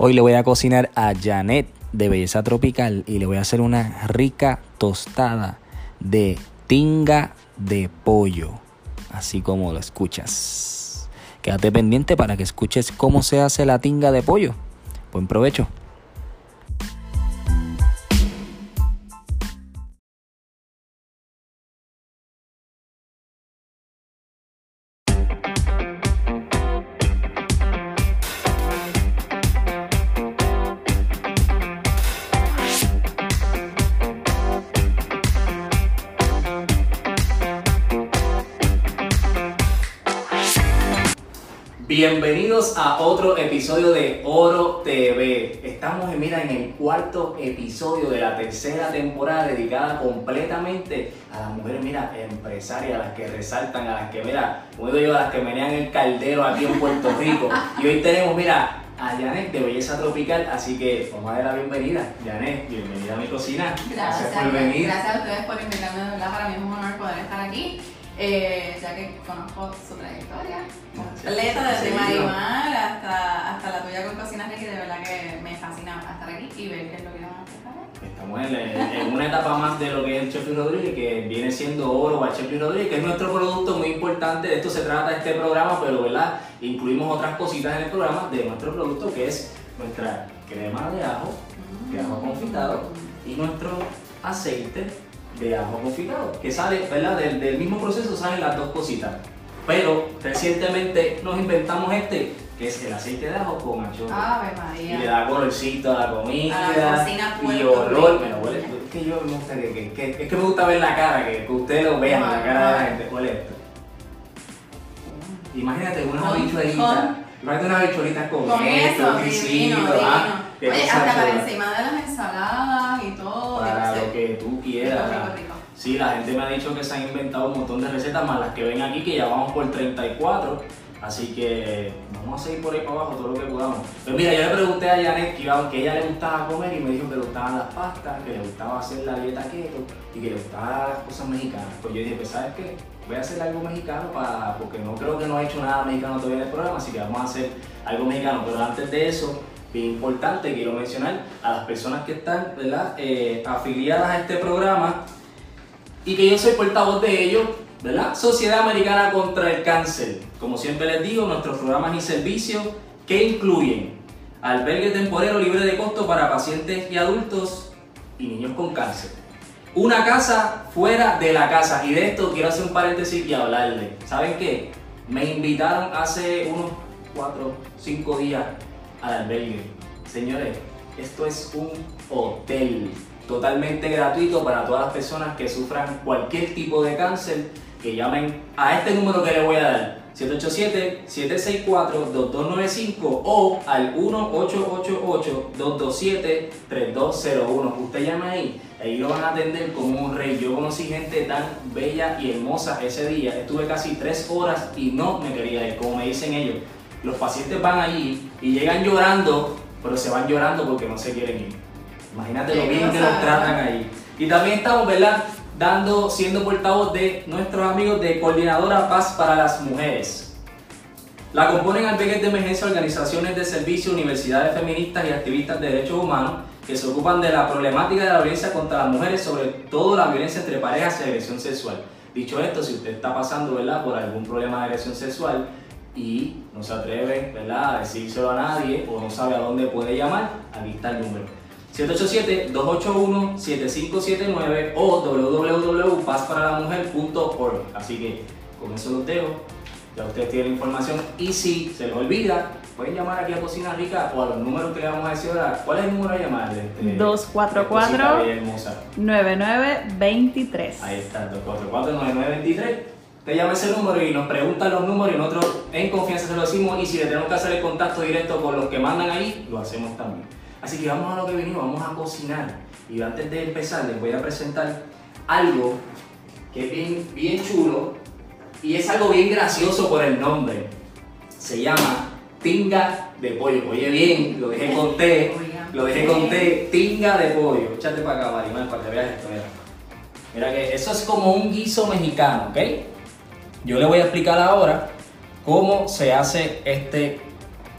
Hoy le voy a cocinar a Janet de Belleza Tropical y le voy a hacer una rica tostada de tinga de pollo, así como lo escuchas. Quédate pendiente para que escuches cómo se hace la tinga de pollo. Buen provecho. Bienvenidos a otro episodio de Oro TV. Estamos, mira, en el cuarto episodio de la tercera temporada dedicada completamente a las mujeres, mira, empresarias, a las que resaltan, a las que, mira, como digo yo, a las que menean el caldero aquí en Puerto Rico. Y hoy tenemos, mira, a Janet de Belleza Tropical, así que vamos a dar la bienvenida. Janet, bienvenida a mi cocina. Gracias, por venir. Gracias a ustedes por invitarme, de verdad, para mí es un honor poder estar aquí. Eh, ya que conozco su trayectoria completa, desde Marimar hasta, hasta la tuya con Cocina que de verdad que me fascina estar aquí y ver qué es lo que van a hacer. Estamos en, en, una etapa más de lo que es el Chef Rodríguez, que viene siendo Oro a Chef Rodríguez, que es nuestro producto muy importante, de esto se trata este programa, pero ¿verdad? incluimos otras cositas en el programa de nuestro producto, que es nuestra crema de ajo, de ajo confitado, y nuestro aceite de ajo confitado, que sale, ¿verdad? Del, del, mismo proceso salen las dos cositas. Pero recientemente nos inventamos este, que es el aceite de ajo con anchoa. Ave María. Y le da colorcito a la comida. y olor. Me lo huele. Es que yo me gusta que, que, es que me gusta ver la cara, que, que ustedes lo vean, la cara de la gente. Huele esto. Imagínate una habichuelita. Imagínate una habichuelita con, con esto, divino, ¿ah? Oye, hasta para encima de las ensaladas y todo. Para lo que tú quieras. Sí, la gente me ha dicho que se han inventado un montón de recetas, más las que ven aquí, que ya vamos por 34. Así que vamos a seguir por ahí para abajo todo lo que podamos. Pero mira, yo le pregunté a Janet que, a ella le gustaba comer y me dijo que le gustaban las pastas, que le gustaba hacer la dieta keto y que le gustaban las cosas mexicanas. Pues yo dije, pues ¿sabes qué? Voy a hacer algo mexicano para, porque no creo que no he hecho nada mexicano todavía en el programa, así que vamos a hacer algo mexicano. Pero antes de eso, bien importante, quiero mencionar a las personas que están ¿verdad? Eh, afiliadas a este programa y que yo soy portavoz de ellos, ¿verdad? Sociedad Americana contra el Cáncer. Como siempre les digo, nuestros programas y servicios que incluyen albergue temporero libre de costo para pacientes y adultos y niños con cáncer. Una casa fuera de la casa. Y de esto quiero hacer un paréntesis y hablarle. ¿Saben qué? Me invitaron hace unos 4, 5 días al albergue. Señores, esto es un hotel totalmente gratuito para todas las personas que sufran cualquier tipo de cáncer, que llamen a este número que les voy a dar, 787-764-2295 o al 1-888-227-3201. Usted llama ahí, ahí lo van a atender como un rey. Yo conocí gente tan bella y hermosa ese día, estuve casi tres horas y no me quería ir, como me dicen ellos los pacientes van allí y llegan llorando, pero se van llorando porque no se quieren ir. Imagínate lo bien que los tratan ahí. Y también estamos, ¿verdad? Dando, siendo portavoz de nuestros amigos de Coordinadora Paz para las Mujeres. La componen albergues de emergencia organizaciones de servicio, universidades feministas y activistas de derechos humanos que se ocupan de la problemática de la violencia contra las mujeres, sobre todo la violencia entre parejas y agresión sexual. Dicho esto, si usted está pasando ¿verdad? por algún problema de agresión sexual, y no se atreve ¿verdad? a decírselo a nadie o no sabe a dónde puede llamar, aquí está el número. 787-281-7579 o www.pazparalamujer.org. Así que con eso los dejo, ya ustedes tienen información y si se les olvida, pueden llamar aquí a Cocina Rica o a los números que le vamos a decir ahora. ¿Cuál es el número a llamar? Este, 244-9923. Ahí está, 244-9923. Llama ese número y nos preguntan los números y nosotros en confianza se lo decimos y si le tenemos que hacer el contacto directo con los que mandan ahí, lo hacemos también. Así que vamos a lo que venimos, vamos a cocinar. Y antes de empezar les voy a presentar algo que es bien, bien chulo y es algo bien gracioso por el nombre. Se llama tinga de pollo. Oye bien, lo dejé con T, lo dejé con T, tinga de pollo. Échate para acá, Marimar, para que veas esto. Mira. mira que eso es como un guiso mexicano, ¿ok? Yo le voy a explicar ahora cómo se hace este,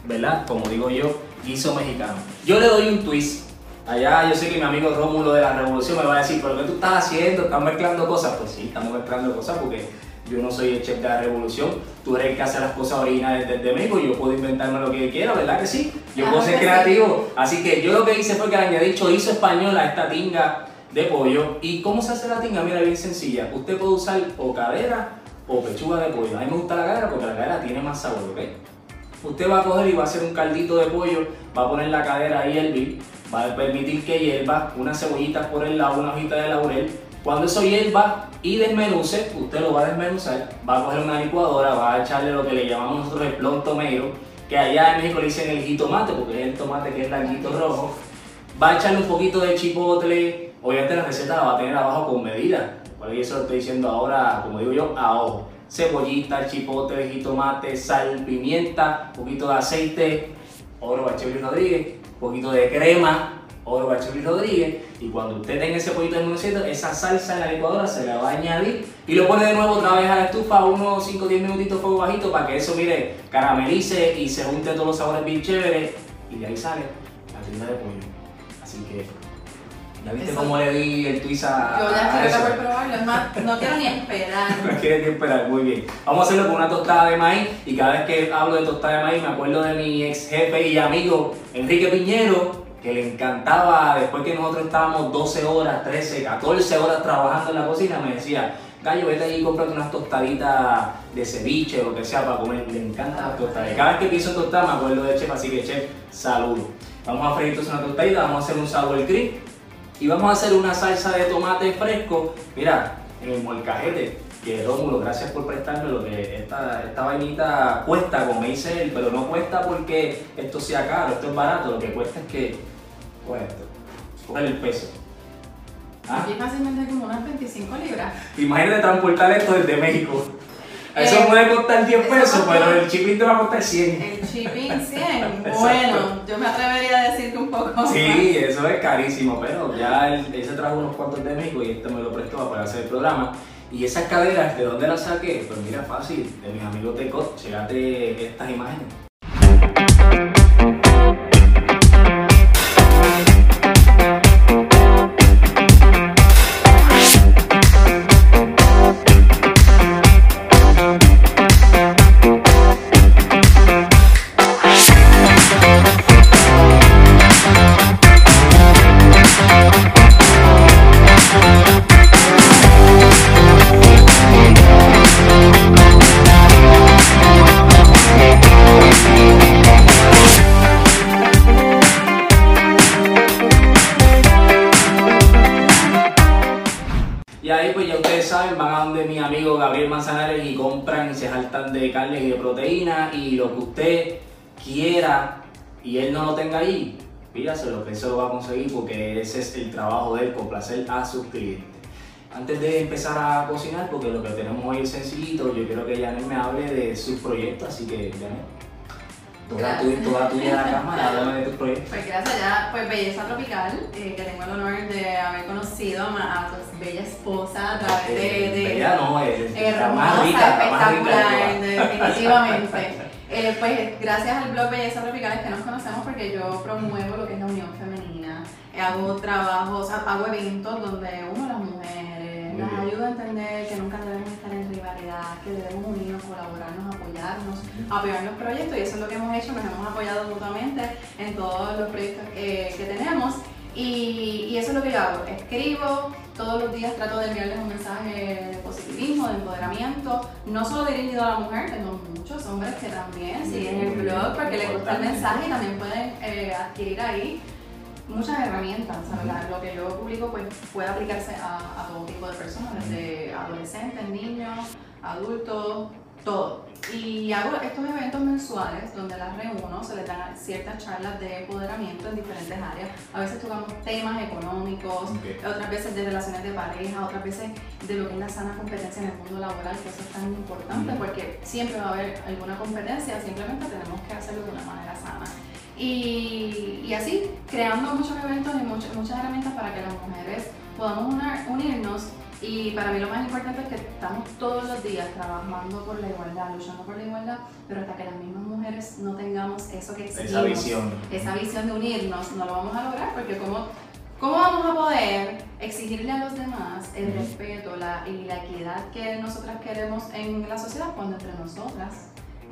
¿verdad? Como digo yo, guiso mexicano. Yo le doy un twist. Allá yo sé que mi amigo Rómulo de la Revolución me va a decir, pero ¿qué tú estás haciendo? ¿Estás mezclando cosas? Pues sí, estamos mezclando cosas porque yo no soy el chef de la Revolución. Tú eres el que hace las cosas originales desde México yo puedo inventarme lo que quiera, ¿verdad que sí? Yo puedo ser creativo. Así que yo lo que hice fue que le añadí chorizo español a esta tinga de pollo. ¿Y cómo se hace la tinga? Mira, bien sencilla. Usted puede usar o cadera o pechuga de pollo. A mí me gusta la cadera porque la cadera tiene más sabor, ¿ok? Usted va a coger y va a hacer un caldito de pollo, va a poner la cadera ahí el va a permitir que hierva, unas cebollitas por el lado, una hojita de laurel. Cuando eso hierva y desmenuce, usted lo va a desmenuzar, va a coger una licuadora, va a echarle lo que le llamamos nosotros el plon tomero, que allá en México le dicen el jitomate, porque es el tomate que es larguito rojo. Va a echarle un poquito de chipotle, obviamente la receta la va a tener abajo con medida, por eso lo estoy diciendo ahora, como digo yo, a ojo. Cebollita, chipotle, jitomate, sal, pimienta, poquito de aceite, oro Bachelis Rodríguez, un poquito de crema, oro Bachelis Rodríguez. Y cuando usted tenga ese poquito de municiento, esa salsa en la licuadora se la va a añadir y lo pone de nuevo otra vez a la estufa, unos 5 o 10 minutitos fuego bajito para que eso, mire, caramelice y se junte todos los sabores bien chéveres. Y de ahí sale la tienda de pollo. Así que ¿Ya viste cómo le di el twist a Yo ya por probarlo, es más, no quiero ni esperar. no quiero ni esperar, muy bien. Vamos a hacerlo con una tostada de maíz y cada vez que hablo de tostada de maíz me acuerdo de mi ex jefe y amigo Enrique Piñero, que le encantaba, después que nosotros estábamos 12 horas, 13, 14 horas trabajando en la cocina, me decía, Gallo, vete allí y cómprate unas tostaditas de ceviche o lo que sea para comer. Le encantan las tostadas. Cada vez que pienso en tostada me acuerdo de chef, así que chef, saludos. Vamos a freír entonces una tostadita, vamos a hacer un sour cream y vamos a hacer una salsa de tomate fresco, mira, en el molcajete, que Rómulo, gracias por prestarme lo que esta, esta vainita cuesta, como dice él, pero no cuesta porque esto sea caro, esto es barato, lo que cuesta es que, pues esto, coger el peso. ¿Ah? Aquí fácilmente como unas 25 libras. Imagínate transportar esto desde México. Eso eh, puede costar 10 pesos, pero el shipping te va a costar 100. El shipping 100. bueno, yo me atrevería a decir que un poco Sí, eso es carísimo, pero ya él, se trajo unos cuantos de México y este me lo prestó para hacer el programa. Y esas caderas, ¿de dónde las saqué? Pues mira, fácil, de mis amigos de COT, chegate estas imágenes. De carne y de proteína y lo que usted quiera y él no lo tenga ahí, pídaselo que eso lo va a conseguir porque ese es el trabajo de él, complacer a sus clientes. Antes de empezar a cocinar, porque lo que tenemos hoy es sencillito, yo quiero que Janet me hable de sus proyectos, así que Janet, toda, tu, toda tuya la cámara, háblame de tus proyectos. Pues gracias ya, pues Belleza Tropical, eh, que tengo el honor de haber conocido a, tu bella esposa a través de... de bella no, es hermosa, espectacular, definitivamente. Eh, pues gracias al blog Belleza Tropical es que nos conocemos porque yo promuevo lo que es la unión femenina. Hago trabajos, hago eventos donde uno nos ayuda a entender que nunca debemos estar en rivalidad, que debemos unirnos, colaborarnos, apoyarnos, apoyar los proyectos y eso es lo que hemos hecho, nos hemos apoyado mutuamente en todos los proyectos que, que tenemos. Y, y, eso es lo que yo hago, escribo, todos los días trato de enviarles un mensaje de positivismo, de empoderamiento, no solo dirigido a la mujer, tengo muchos hombres que también siguen el blog porque les gusta el mensaje y también pueden eh, adquirir ahí muchas herramientas. Lo que yo publico pues, puede aplicarse a, a todo tipo de personas, desde adolescentes, niños, adultos, todo. Y hago estos eventos mensuales donde las reúno, se les dan ciertas charlas de empoderamiento en diferentes áreas. A veces tocamos temas económicos, otras veces de relaciones de pareja, otras veces de lo que es la sana competencia en el mundo laboral, que eso es tan importante porque siempre va a haber alguna competencia, simplemente tenemos que hacerlo de una manera sana. Y, y así, creando muchos eventos y muchas, muchas herramientas para que las mujeres podamos unirnos. Y para mí lo más importante es que estamos todos los días trabajando por la igualdad, luchando por la igualdad, pero hasta que las mismas mujeres no tengamos eso que exigimos, esa visión, esa visión de unirnos, no lo vamos a lograr porque como ¿Cómo vamos a poder exigirle a los demás el respeto la, y la equidad que nosotras queremos en la sociedad cuando entre nosotras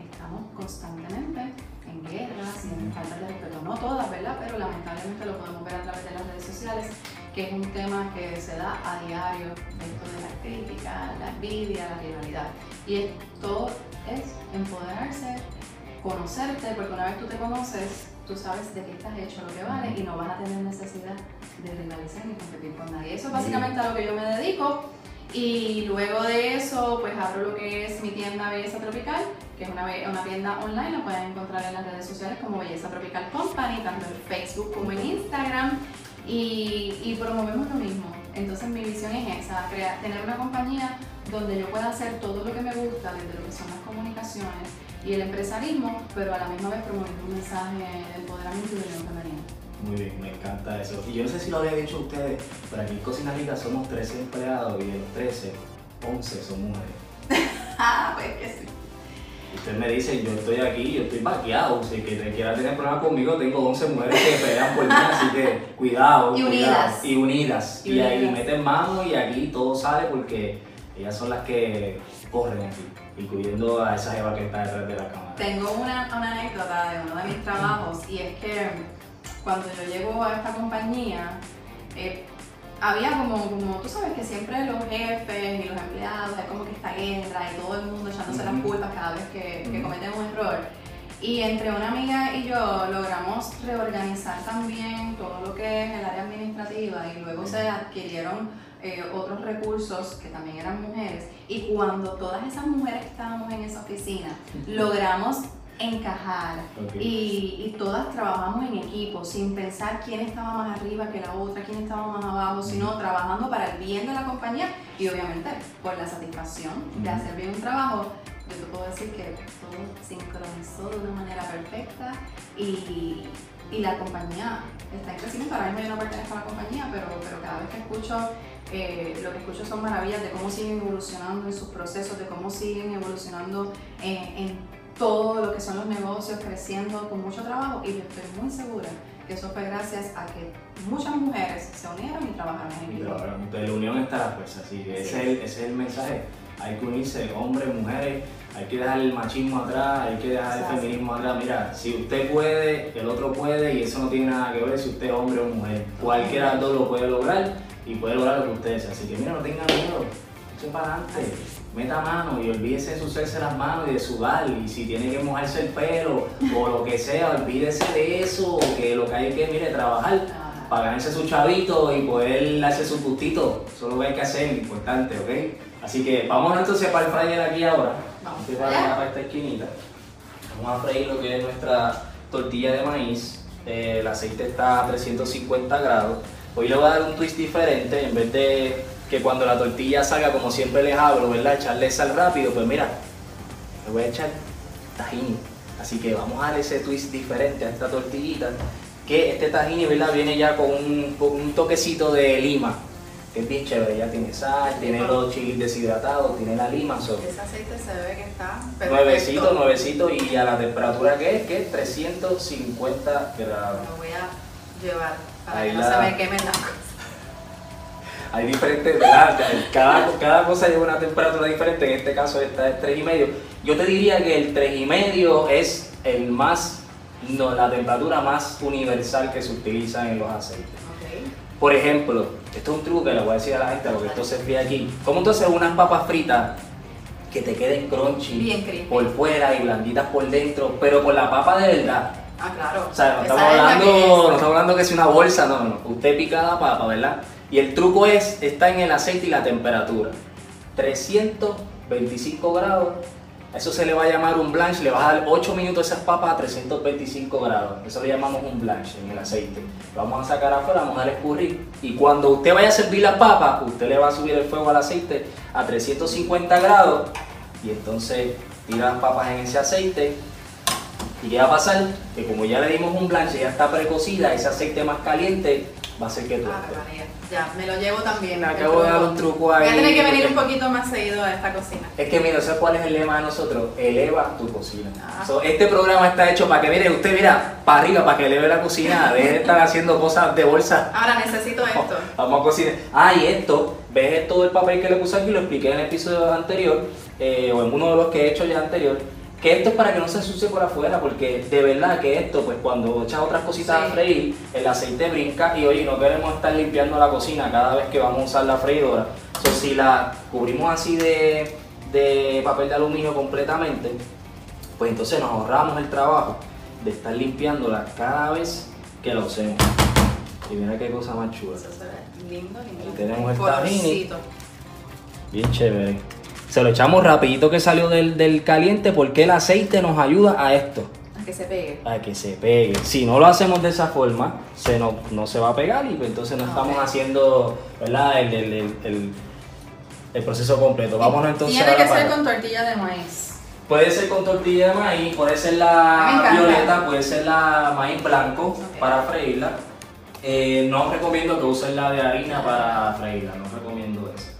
estamos constantemente en guerras y en falta de respeto? No todas, ¿verdad? Pero lamentablemente lo podemos ver a través de las redes sociales que es un tema que se da a diario, esto de la crítica, la envidia, la rivalidad. Y todo es empoderarse, conocerte, porque una vez tú te conoces, tú sabes de qué estás hecho, lo que vale, y no vas a tener necesidad de rivalizar ni competir con nadie. Eso es básicamente a lo que yo me dedico. Y luego de eso, pues abro lo que es mi tienda Belleza Tropical, que es una, una tienda online, la pueden encontrar en las redes sociales como Belleza Tropical Company, tanto en Facebook como en Instagram y, promovemos lo mismo. Entonces mi visión es esa, crear, tener una compañía donde yo pueda hacer todo lo que me gusta, desde lo que son las comunicaciones y el empresarismo, pero a la misma vez promover un mensaje de empoderamiento y de femenina. Muy bien, me encanta eso. Y yo no sé si lo había dicho a ustedes, pero aquí en Cocina Rica somos 13 empleados y de los 13, 11 son mujeres. ah, pues que sí. Usted me dice, yo estoy aquí, yo estoy vaqueado, si que te quiera tener problemas conmigo, tengo 11 mujeres que pelean por mí, así que cuidado. Y unidas. Y unidas. Y, ahí meten mano y aquí todo sale porque ellas son las que corren aquí, incluyendo a esa Eva que está detrás de la cámara. Tengo una, una anécdota de uno de mis trabajos y es que cuando yo llego a esta compañía, eh, había como, como, tú sabes que siempre los jefes y los empleados, hay como que esta guerra y todo el mundo echándose las culpas cada vez que, que cometen un error. Y entre una amiga y yo logramos reorganizar también todo lo que es el área administrativa y luego se adquirieron eh, otros recursos que también eran mujeres. Y cuando todas esas mujeres estábamos en esa oficina, logramos encajar y, y, todas trabajamos en equipo sin pensar quién estaba más arriba que la otra, quién estaba más abajo, sino trabajando para el bien de la compañía y obviamente por la satisfacción de hacer bien un trabajo. Yo te puedo decir que todo sincronizó de una manera perfecta y, y la compañía está en crecimiento. Ahora mismo yo no pertenezco a la compañía, pero, pero cada vez que escucho, eh, lo que escucho son maravillas de cómo siguen evolucionando en sus procesos, de cómo siguen evolucionando en, en todo lo que son los negocios creciendo con mucho trabajo y yo estoy muy segura que eso fue gracias a que muchas mujeres se unieron y trabajaron en equipo. De la unión está la fuerza, así que ese, es el, mensaje. Hay que unirse, hombres, mujeres, hay que dejar el machismo atrás, hay que dejar el feminismo atrás. Mira, si usted puede, el otro puede y eso no tiene nada que ver si usted es hombre o mujer. Cualquiera de los dos lo puede lograr y puede lograr lo que usted desea. Así que mira, no tengan miedo, echen para adelante meta mano y olvídese de sucederse las manos y de sudar. Y si tiene que mojarse el pelo o lo que sea, olvídese de eso. Que lo que hay que, mire, trabajar para ganarse su chavito y poder hacer su gustito. Eso es lo que hay que hacer, importante, ¿ok? Así que vamos entonces para el fryer aquí ahora. Vamos para, para esta esquinita. Vamos a freír lo que es nuestra tortilla de maíz. Eh, el aceite está a 350 grados. Hoy le voy a dar un twist diferente. En vez de que cuando la tortilla salga, como siempre les hablo, ¿verdad? Echarle sal rápido, pues mira, le voy a echar tahini. Así que vamos a dar ese twist diferente a esta tortillita. Que este tahini, ¿verdad? Viene ya con un, toquecito de lima. Que es bien chévere, ya tiene sal, tiene los chiles deshidratados, tiene la lima. Ese aceite se ve que está perfecto. Nuevecito, nuevecito y a la temperatura que es, que es 350 grados. Lo voy a llevar para que no se me queme la hay diferentes, ¿verdad? Cada, cada cosa lleva una temperatura diferente, en este caso esta es 3,5. Yo te diría que el 3,5 es el más, no, la temperatura más universal que se utiliza en los aceites. Por ejemplo, esto es un truco que le voy a decir a la gente, lo que esto se ve aquí. ¿Cómo entonces unas papas fritas que te queden crunchy Bien por fuera y blanditas por dentro, pero con la papa de verdad? Ah, claro. O sea, no estamos es la hablando, que es. no estamos hablando que es una bolsa, no, no. Usted pica la papa, ¿verdad? Y el truco es, está en el aceite y la temperatura. 325 grados. Eso se le va a llamar un blanch, le vas a dar 8 minutos esas papas a 325 grados. Eso le llamamos un blanch en el aceite. Lo vamos a sacar afuera, vamos a escurrir. Y cuando usted vaya a servir las papas, usted le va a subir el fuego al aceite a 350 grados. Y entonces tira las papas en ese aceite. ¿Y qué va a pasar? Que como ya le dimos un blanche, ya está precocida, ese aceite más caliente va a hacer que tú Ah, María. Ya, me lo llevo también. El acabo de dar un truco Voy a ahí, tener que venir un poquito más seguido a esta cocina. Es que mira, ¿sabes cuál es el lema de nosotros? Eleva tu cocina. Ah. So, este programa está hecho para que, mire, usted mira, para arriba, para que eleve la cocina, deje de estar haciendo cosas de bolsa. Ahora necesito esto. Vamos a cocinar. Ah, y esto, ves todo el papel que le puse aquí, lo expliqué en el episodio anterior, eh, o en uno de los que he hecho ya anterior, que esto es para que no se ensucie por afuera, porque de verdad que esto, pues cuando echas otras cositas Sí. a freír, el aceite brinca y oye, no queremos estar limpiando la cocina cada vez que vamos a usar la freidora. So, si la cubrimos así de, de papel de aluminio completamente, pues entonces nos ahorramos el trabajo de estar limpiándola cada vez que la usemos. Y mira qué cosa más chula. Eso se ve lindo, lindo. Ahí tenemos el Colorcito. Bien chévere. Se lo echamos rapidito que salió del, del caliente porque el aceite nos ayuda a esto, A que se pegue. a que se pegue. Si no lo hacemos de esa forma, se no, no se va a pegar y pues entonces no estamos haciendo ¿verdad? El, el- el- el- proceso completo. Vámonos entonces Tiene que ser con tortilla de maíz. Puede ser con tortilla de maíz, puede ser la violeta, puede ser la maíz blanco para freírla. Eh, no recomiendo que usen la de harina para freírla, no recomiendo eso.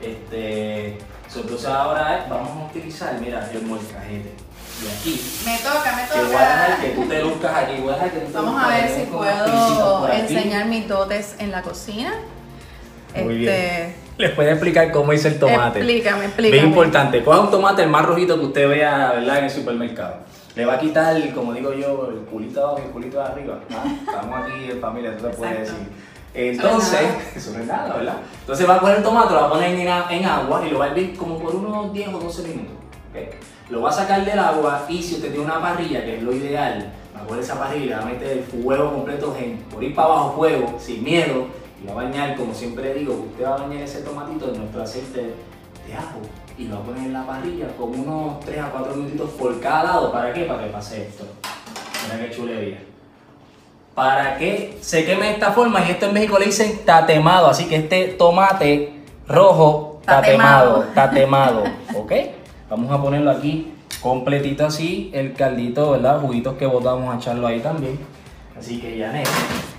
Este, so, entonces ahora vamos a utilizar, mira, el molcajete. Y aquí, Me toca, me que voy a dejar toca. que tú te luzcas aquí, voy a dejar que tú te Vamos a ver si puedo enseñar mis dotes en la cocina. Muy Este, bien. Les puedo explicar cómo hice el tomate. Explícame, explícame. Bien importante, coja un tomate el más rojito que usted vea ¿verdad? en el supermercado. Le va a quitar, como digo yo, el culito de abajo y el culito de arriba. ¿ah? Estamos aquí en familia, eso se puede Exacto. decir. Entonces, eso no es nada, ¿verdad? Entonces va a coger el tomate, lo va a poner en, agua y lo va a hervir como por unos 10 o 12 minutos. Lo va a sacar del agua y si usted tiene una parrilla, que es lo ideal, va a coger esa parrilla, va a meter el fuego completo en, por ir para abajo fuego, sin miedo, y va a bañar, como siempre digo, usted va a bañar ese tomatito en nuestro aceite de ajo y lo va a poner en la parrilla con unos 3 a 4 minutitos por cada lado. ¿Para qué? Para que pase esto. Mira qué chulería. Para que se queme de esta forma, y esto en México le dicen tatemado, así que este tomate rojo tatemado, tatemado, ¿ok? Vamos a ponerlo aquí completito así, el caldito, ¿verdad? Juguitos que botamos a echarlo ahí también. Así que ya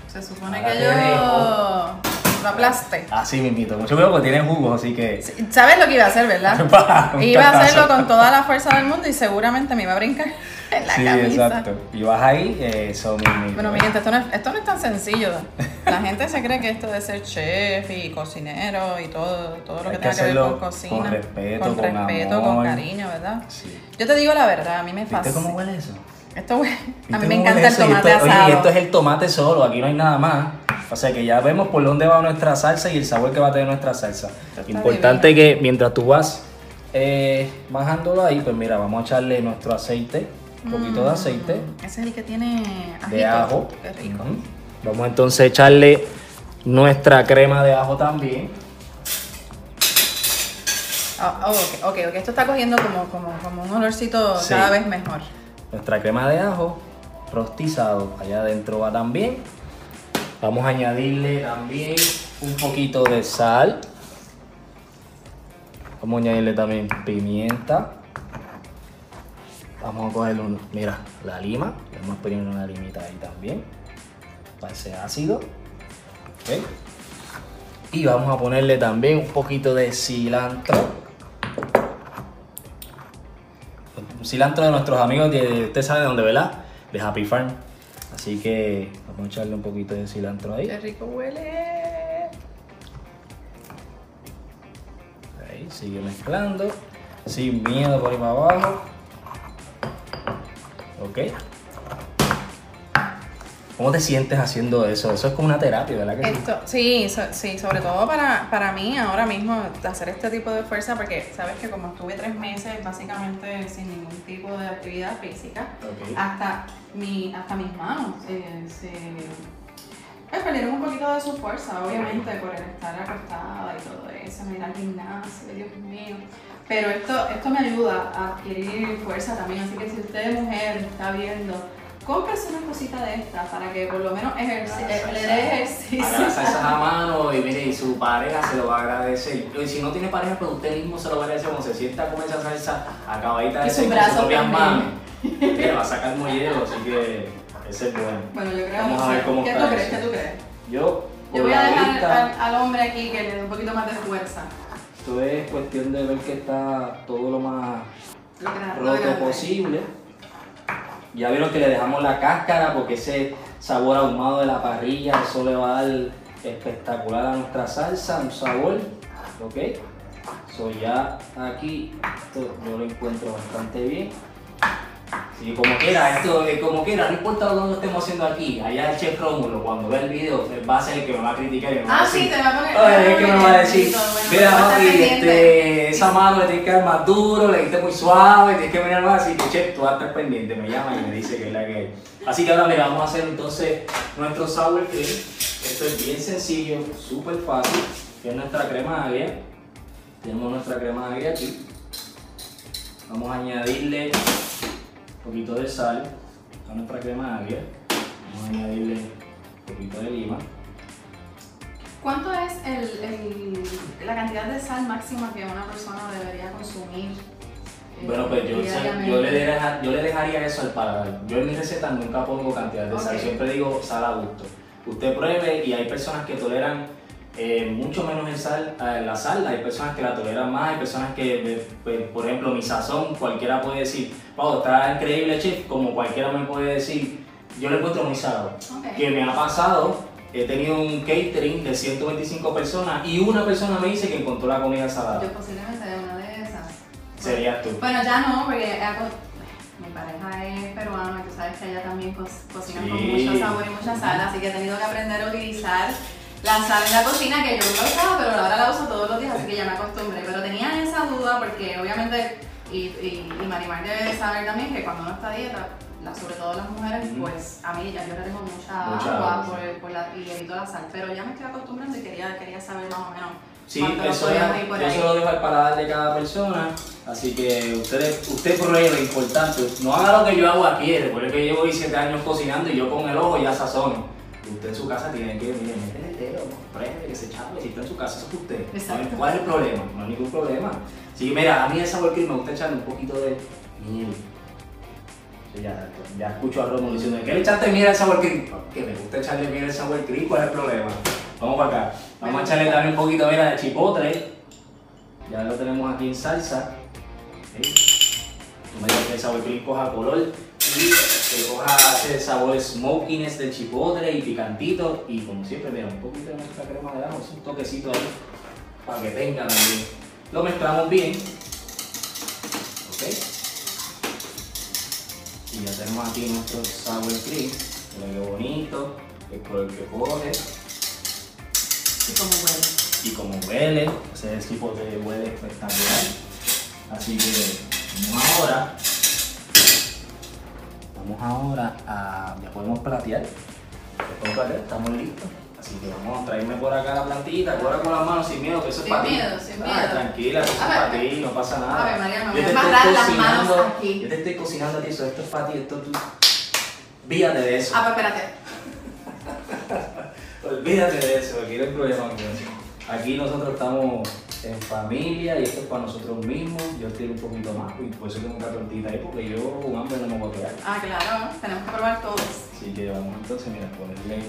Se supone que yo dejo. Lo aplaste. Así mismito, mucho cuidado porque tiene jugo, así que... ¿Sabes lo que iba a hacer, verdad? Un Iba a hacerlo con toda la fuerza del mundo y seguramente me iba a brincar en la sí, camisa. exacto. Y vas ahí, eso mismito. Bueno, mi gente, esto no, es, esto no es tan sencillo. La gente se cree que esto de ser chef y cocinero y todo, todo lo que que tenga que ver con cocina. con respeto, con, con respeto, amor. con cariño, ¿verdad? Sí. Yo te digo la verdad, a mí me ¿Viste fascina. cómo huele eso? Esto a ¿Viste mí me encanta el tomate esto- asado. Oye, y esto es el tomate solo, aquí no hay nada más. O sea que ya vemos por dónde va nuestra salsa y el sabor que va a tener nuestra salsa. Importante que mientras tú vas eh, bajándolo ahí, pues mira, vamos a echarle nuestro aceite, un poquito de aceite Ese es el que tiene ajito. de ajo. Qué rico. Vamos entonces a echarle nuestra crema de ajo también. Oh, ok, ok, ok. Esto está cogiendo como, como, como un olorcito Sí. cada vez mejor. Nuestra crema de ajo rostizado, allá adentro va también. Vamos a añadirle también un poquito de sal. Vamos a añadirle también pimienta. Vamos a coger mira, la lima. Vamos a poner una limita ahí también. Para ese ácido. Y vamos a ponerle también un poquito de cilantro. Un cilantro de nuestros amigos de, usted sabe de dónde, ¿verdad? De Happy Farm. Así que vamos a echarle un poquito de cilantro ahí. Qué rico huele. Ahí, sigue mezclando. Sin miedo por ahí para abajo. Ok. ¿Cómo te sientes haciendo eso? Eso es como una terapia, ¿verdad que? Esto, sí, so- sí, sobre todo para, para mí ahora mismo hacer este tipo de fuerza porque sabes que como estuve tres meses básicamente sin ningún tipo de actividad física, hasta, mi, hasta mis manos eh, se pues, perdieron un poquito de su fuerza, obviamente, por el estar acostada y todo eso, ir al gimnasio, Dios mío. Pero esto, esto me ayuda a adquirir fuerza también, así que si usted mujer está viendo, cómprese una cosita de estas para que por lo menos ejerci- eh, le dé ejercicio. Haga las salsas a mano y mire, y su pareja se lo va a agradecer. Y si no tiene pareja, pues usted mismo se lo va a agradecer cuando se sienta a comer esa salsa acabadita de sus con sus propias manos. Le va a sacar mollero, así que ese es bueno. Bueno, yo creo Vamos a ver cómo ¿Qué está tú crees? eso. ¿Qué tú crees? Yo, Yo voy a dejar vista, al, al hombre aquí que le dé un poquito más de fuerza. esto es cuestión de ver que está todo lo más Lo roto posible. Ya vieron que le dejamos la cáscara porque ese sabor ahumado de la parrilla, eso le va a dar espectacular a nuestra salsa, un sabor, ¿ok? So ya aquí esto yo lo encuentro bastante bien. Sí, como quiera, esto, como quiera, no importa lo que estemos haciendo aquí, allá el chef Rómulo, cuando vea el video, va a ser el que me va a criticar y me va a Ah, decir, sí, te va a poner. Ay, es que me va a decir, mira papi, este, esa mano le tienes que dar más duro, le diste muy suave, tienes que venir más así, que chef, tú vas a estar pendiente, me llama y me dice que es la que hay. Así que ahora mira, vamos a hacer entonces nuestro sour cream. Esto es bien sencillo, súper fácil, que es nuestra crema agria. Tenemos nuestra crema agria aquí. Vamos a añadirle un poquito de sal a nuestra crema agria. Vamos a añadirle un poquito de lima. ¿Cuánto es el, el- la cantidad de sal máxima que una persona debería consumir? eh, Bueno, pues yo, yo, le deja- yo le dejaría eso al paladar. Yo en mis recetas nunca pongo cantidad de sal, siempre digo sal a gusto. Usted pruebe y hay personas que toleran eh, mucho menos el sal, eh, la sal, hay personas que la toleran más, hay personas que, eh, pues, por ejemplo, mi sazón, cualquiera puede decir, wow, está increíble chef, como cualquiera me puede decir, yo lo encuentro muy salado. Ok. Que me ha pasado, he tenido un catering de 125 personas y una persona me dice que encontró la comida salada. Yo posiblemente de una de esas. Serías tú. Bueno, ya no, porque he aco- mi pareja es peruana y tú sabes que ella también co- cocina con mucho sabor y mucha sal, así que he tenido que aprender a utilizar la sal en la cocina, que yo nunca usaba, pero ahora la uso todos los días, así que ya me acostumbré. Pero tenía esa duda porque obviamente, y, y, y Marimar debe saber también que cuando uno está a dieta, la- sobre todo las mujeres, pues a mí ya yo le tengo mucha, Mucha agua agua, por, por la, y evito la sal, pero ya me estoy acostumbrando y quería, quería saber más o menos Sí, eso podíamos es, ir por yo ahí. se lo dejo al paladar de cada persona, así que usted, usted pruebe, importante, no haga lo que yo hago aquí, recuerde que llevo 17 años cocinando y yo con el ojo ya sazono. Usted en su casa tiene que, mire, meter el dedo, prende, que se chave, si está en su casa, eso es usted. Exacto. ¿Cuál es el problema? No hay ningún problema. Así que mira, a mí el sabor cream me gusta echarle un poquito de miel. Sí, Ya, ya escucho a Romo diciendo, ¿qué le echaste miel al sour cream? Que me gusta echarle miel al sour cream, ¿cuál es el problema? Vamos para acá. Vamos a echarle también un poquito mira, de chipotle. Ya lo tenemos aquí en salsa. No me digas que el sour cream coja color y que coja ese sabor smokiness del chipotle y picantito. Y como siempre, mira, un poquito de nuestra crema de ajo, un toquecito ahí para que tenga también. Lo mezclamos bien. ¿Ok? Y ya tenemos aquí nuestro sour cream. Mira qué bonito, el color que coge Y como huele. y como huele, ese tipo de huele espectacular. Así que vamos ahora, vamos ahora a, ya podemos platear, ya podemos platear, estamos listos. Así que vamos a traerme por acá la plantita, ahora con las manos sin miedo, que eso es para ti. miedo, sin Ah, miedo. Tranquila, que eso es A para ti, no pasa nada. A ver, María, me voy a amarrar las manos aquí. Yo te estoy cocinando a ti, eso, esto es para ti, esto tú. Olvídate de eso. Ah, pues espérate. Olvídate de eso, aquí no hay problema con eso. Aquí nosotros estamos en familia y esto es para nosotros mismos. Yo estoy un poquito más y por eso tengo una tortita ahí porque yo con hambre no me voy a quedar. Ah, claro, tenemos que probar todos. Así que vamos entonces, mira, ponerle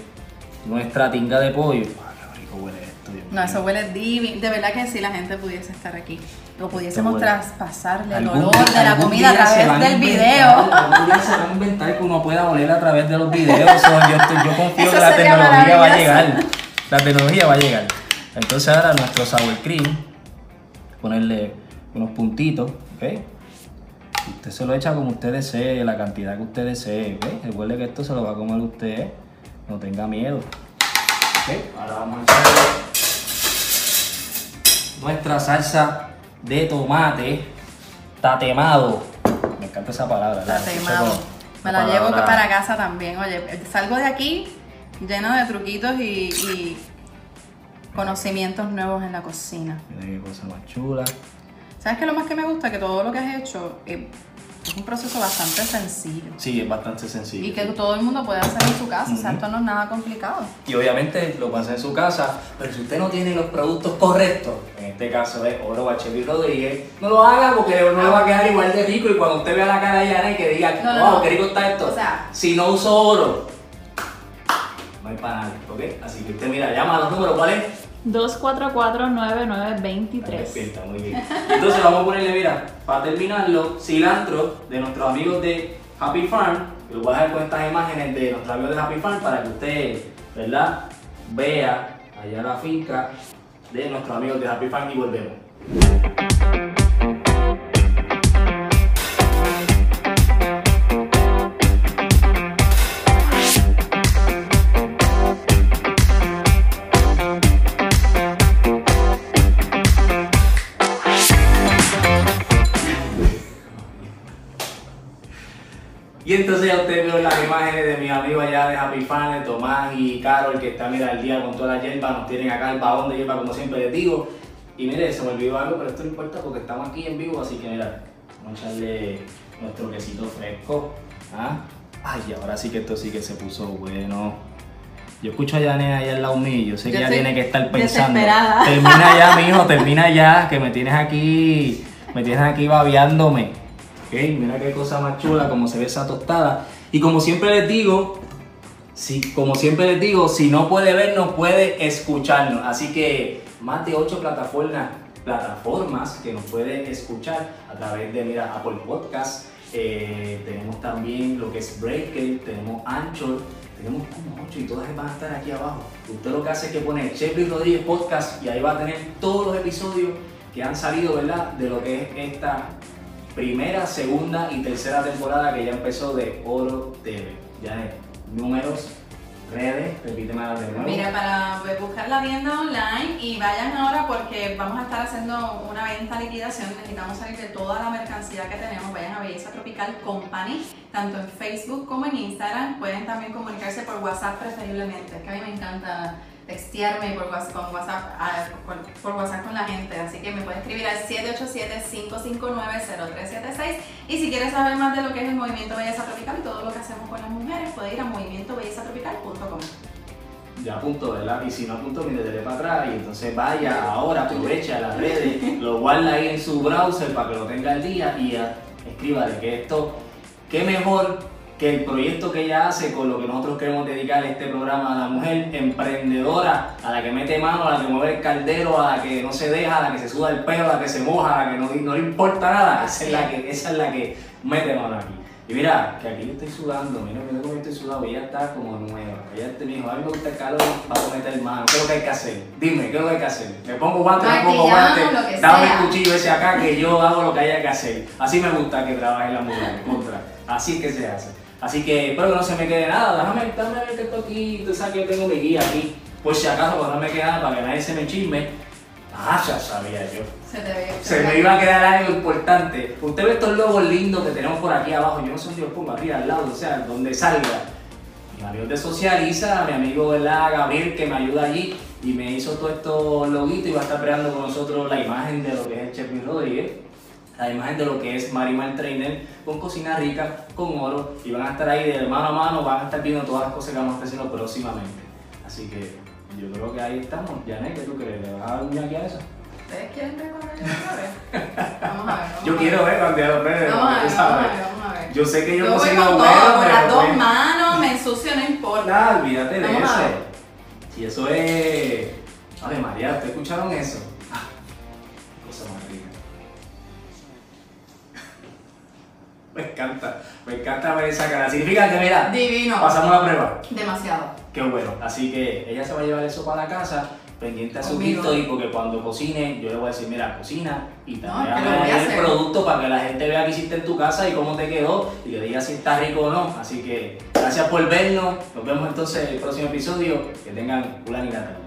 nuestra tinga de pollo. Ah, qué rico huele esto. Dios No, mío. eso huele divino. De verdad que si la gente pudiese estar aquí. O pudiésemos traspasarle el olor día- de la comida a través del video. Algún día se van a inventar que uno pueda oler a través de los videos. Yo, estoy- yo confío Eso que la tecnología va a llegar. La tecnología va a llegar. Entonces ahora nuestro sour cream, ponerle unos puntitos, ¿ok? Usted se lo echa como usted desee, la cantidad que usted desee, ¿ok? Recuerde que esto se lo va a comer usted no tenga miedo. ahora vamos a echarle nuestra salsa de tomate tatemado. Me encanta esa palabra. Tatemado. Me la llevo para casa también. Oye, salgo de aquí lleno de truquitos y, conocimientos nuevos en la cocina. Mira qué cosa más chula. ¿Sabes qué lo más que me gusta? Que todo lo que has hecho eh, es un proceso bastante sencillo. Sí, es bastante sencillo. Y que todo el mundo puede hacer en su casa, o sea, esto no es nada complicado. Y obviamente lo pasa en su casa, pero si usted no tiene los productos correctos, en este caso es Oro Bachevi Rodríguez, no lo haga porque no le va a quedar igual de rico y cuando usted vea la cara de Yana y que diga, wow, qué rico está esto, o sea, si no uso oro, no hay para nadie, ¿ok? Así que usted mira, llama a los números, ¿cuál 244-9923. muy bien. Entonces vamos a ponerle, mira, para terminarlo, cilantro de nuestros amigos de Happy Farm. Lo voy a dejar con estas imágenes de nuestros amigos de Happy Farm para que usted, ¿verdad? Vea allá la finca de nuestros amigos de Happy Farm y volvemos. Y entonces ya ustedes vieron las imágenes de mis amigos allá de Happy Fan, de Tomás y Carol, que están mira, al día con toda la hierba, nos tienen acá el vagón de hierba como siempre les digo. Y mire, se me olvidó algo, pero esto no importa porque estamos aquí en vivo, así que mira, vamos a echarle nuestro quesito fresco. ¿Ah? Ay, ahora sí que esto sí que se puso bueno. Yo escucho a Yané ahí al lado mío, yo sé que ya tiene que estar pensando. Termina ya, mijo, termina ya, que me tienes aquí, me tienes aquí babeándome. Mira qué cosa más chula, como se ve esa tostada. Y como siempre les digo, si, como siempre les digo, si no puede vernos, puede escucharnos. Así que más de 8 plataformas, que nos puede escuchar a través de, mira, Apple Podcast. Eh, tenemos también lo que es Breaker, tenemos Anchor, tenemos como 8 y todas van a estar aquí abajo. Usted lo que hace es que pone Chevy Rodríguez Podcast y ahí va a tener todos los episodios que han salido, ¿verdad? De lo que es esta primera, segunda y tercera temporada que ya empezó de Oro TV. Ya es números, redes, repíteme de nuevo. Mira, para buscar la tienda online y vayan ahora porque vamos a estar haciendo una venta liquidación. Necesitamos salir de toda la mercancía que tenemos. Vayan a Belleza Tropical Company, tanto en Facebook como en Instagram. Pueden también comunicarse por WhatsApp preferiblemente, que a mí me encanta textearme por WhatsApp, con WhatsApp, por, WhatsApp con la gente. Así que me puedes escribir al 787-559-0376. Y si quieres saber más de lo que es el Movimiento Belleza Tropical y todo lo que hacemos con las mujeres, puedes ir a movimientobellezatropical.com. Ya apunto, ¿verdad? Y si no apunto, mire, dele para atrás y entonces vaya ahora, aprovecha las redes, lo guarda ahí en su browser para que lo tenga al día y ya, escríbale que esto, qué mejor que el proyecto que ella hace con lo que nosotros queremos dedicar este programa a la mujer emprendedora, a la que mete mano, a la que mueve el caldero, a la que no se deja, a la que se suda el pelo, a la que se moja, a la que no, no le importa nada, esa es la que, esa es la que mete mano aquí. Y mira, que aquí yo estoy sudando, mira, mira cómo estoy sudando, ella está como nueva. Ella te dijo, a mí me gusta el calor para meter mano, ¿qué es lo que hay que hacer? Dime, ¿qué es lo que hay que hacer? Me pongo guantes, me pongo guantes, dame el cuchillo ese acá que yo hago lo que haya que hacer. Así me gusta que trabaje la mujer, contra. Así que se hace. Así que espero que no se me quede nada. Déjame, déjame ver esto aquí. Tú sabes que yo tengo mi guía aquí. Pues si acaso, pues no me queda nada para que nadie se me chisme. Ah, ya sabía yo. Se te ve. Se me iba a quedar algo importante. Usted ve estos logos lindos que tenemos por aquí abajo. Yo no sé si los pongo aquí al lado, o sea, donde salga. Mi amigo de Socializa, mi amigo ¿verdad? Gabriel que me ayuda allí y me hizo todo estos loguitos y va a estar creando con nosotros la imagen de lo que es el Chef Rodríguez la imagen de lo que es Marimar Trainer con cocina rica, con oro y van a estar ahí de mano a mano, van a estar viendo todas las cosas que vamos a estar haciendo próximamente. Así que yo creo que ahí estamos. Janet, ¿qué tú crees? ¿Le vas a dar un aquí a eso? ¿Ustedes quieren ver cuando yo? Vamos a ver. yo quiero ver cuando a ver, vamos a ver, vamos a ver. Yo sé que yo, yo no soy con todo, con las dos manos, me ensucio, no importa. Nada, olvídate de eso. Si eso es... Ay María, ¿ustedes escucharon eso? Me encanta, me encanta ver esa cara. Significa que, mira, Divino. pasamos la prueba. Demasiado. Qué bueno. Así que ella se va a llevar eso para la casa pendiente a su y porque cuando cocine yo le voy a decir, mira, cocina y también no, el producto para que la gente vea que hiciste en tu casa y cómo te quedó y le diga si está rico o no. Así que gracias por vernos, nos vemos entonces en el próximo episodio, que tengan una linda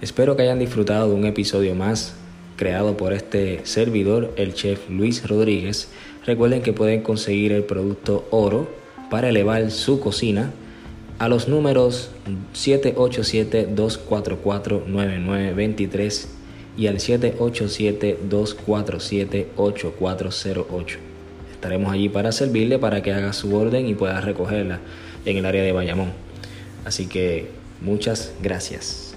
Espero que hayan disfrutado de un episodio más creado por este servidor, el chef Luis Rodríguez. Recuerden que pueden conseguir el producto oro para elevar su cocina a los números 787-244-9923 y al 787-247-8408. Estaremos allí para servirle para que haga su orden y pueda recogerla en el área de Bayamón. Así que muchas gracias.